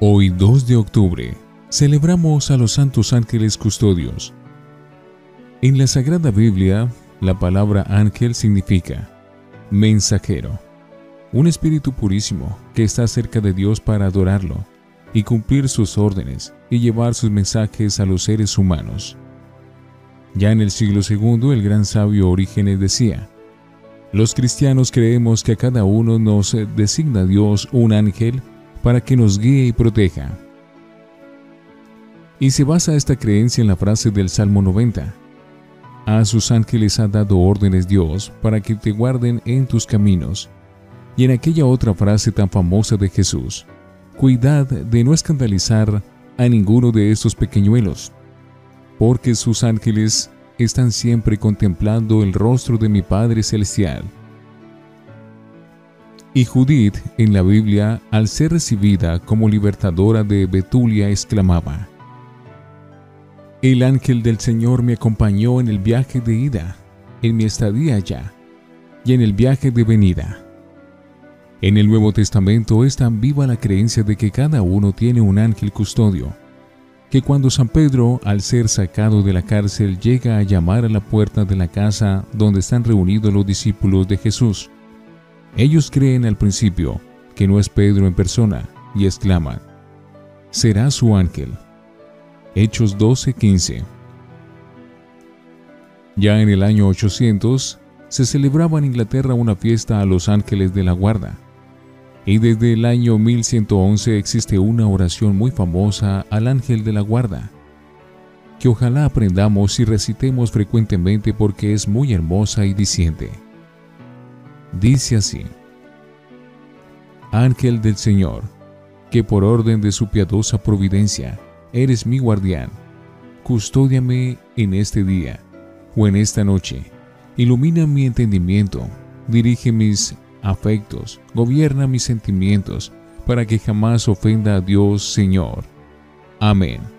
Hoy 2 de octubre celebramos a los santos ángeles custodios. En la Sagrada Biblia, la palabra ángel significa mensajero, un espíritu purísimo que está cerca de Dios para adorarlo y cumplir sus órdenes y llevar sus mensajes a los seres humanos. Ya en el siglo II el gran sabio Orígenes decía, los cristianos creemos que a cada uno nos designa Dios un ángel para que nos guíe y proteja. Y se basa esta creencia en la frase del Salmo 90. A sus ángeles ha dado órdenes Dios para que te guarden en tus caminos. Y en aquella otra frase tan famosa de Jesús, cuidad de no escandalizar a ninguno de estos pequeñuelos, porque sus ángeles están siempre contemplando el rostro de mi Padre Celestial. Y Judith en la Biblia, al ser recibida como libertadora de Betulia, exclamaba, El ángel del Señor me acompañó en el viaje de ida, en mi estadía allá, y en el viaje de venida. En el Nuevo Testamento es tan viva la creencia de que cada uno tiene un ángel custodio, que cuando San Pedro, al ser sacado de la cárcel, llega a llamar a la puerta de la casa donde están reunidos los discípulos de Jesús, ellos creen al principio que no es Pedro en persona y exclaman, será su ángel. Hechos 12:15 Ya en el año 800 se celebraba en Inglaterra una fiesta a los ángeles de la guarda. Y desde el año 1111 existe una oración muy famosa al ángel de la guarda, que ojalá aprendamos y recitemos frecuentemente porque es muy hermosa y diciente. Dice así, Ángel del Señor, que por orden de su piadosa providencia eres mi guardián, custódiame en este día o en esta noche, ilumina mi entendimiento, dirige mis afectos, gobierna mis sentimientos, para que jamás ofenda a Dios Señor. Amén.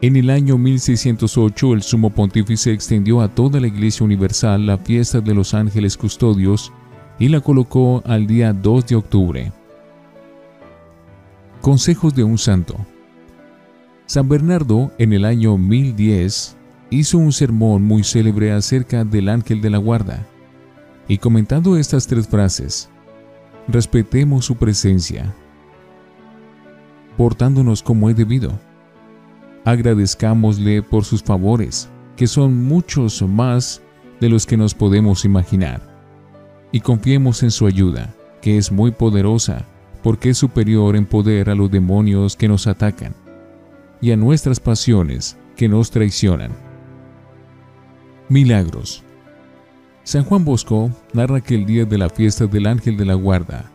En el año 1608 el sumo pontífice extendió a toda la Iglesia Universal la fiesta de los ángeles custodios y la colocó al día 2 de octubre. Consejos de un santo. San Bernardo en el año 1010 hizo un sermón muy célebre acerca del ángel de la guarda y comentando estas tres frases, respetemos su presencia, portándonos como es debido agradezcámosle por sus favores, que son muchos más de los que nos podemos imaginar, y confiemos en su ayuda, que es muy poderosa, porque es superior en poder a los demonios que nos atacan, y a nuestras pasiones que nos traicionan. Milagros. San Juan Bosco narra que el día de la fiesta del Ángel de la Guarda,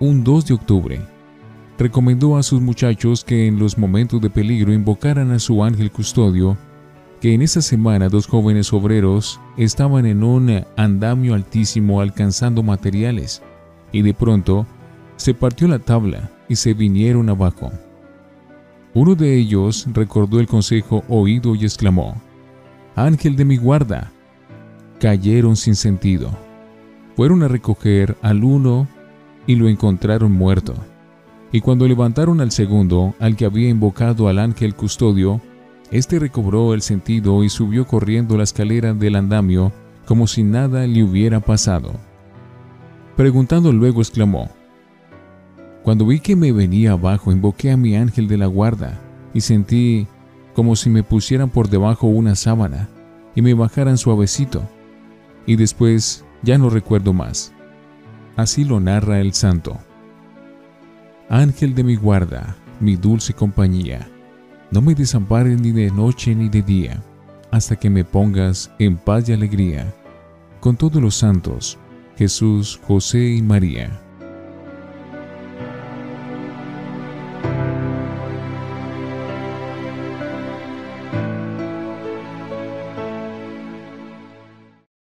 un 2 de octubre, recomendó a sus muchachos que en los momentos de peligro invocaran a su ángel custodio, que en esa semana dos jóvenes obreros estaban en un andamio altísimo alcanzando materiales, y de pronto se partió la tabla y se vinieron abajo. Uno de ellos recordó el consejo oído y exclamó, Ángel de mi guarda. Cayeron sin sentido. Fueron a recoger al uno y lo encontraron muerto. Y cuando levantaron al segundo, al que había invocado al ángel custodio, éste recobró el sentido y subió corriendo la escalera del andamio como si nada le hubiera pasado. Preguntando luego exclamó, Cuando vi que me venía abajo, invoqué a mi ángel de la guarda y sentí como si me pusieran por debajo una sábana y me bajaran suavecito. Y después ya no recuerdo más. Así lo narra el santo. Ángel de mi guarda, mi dulce compañía, no me desampares ni de noche ni de día, hasta que me pongas en paz y alegría, con todos los santos, Jesús, José y María.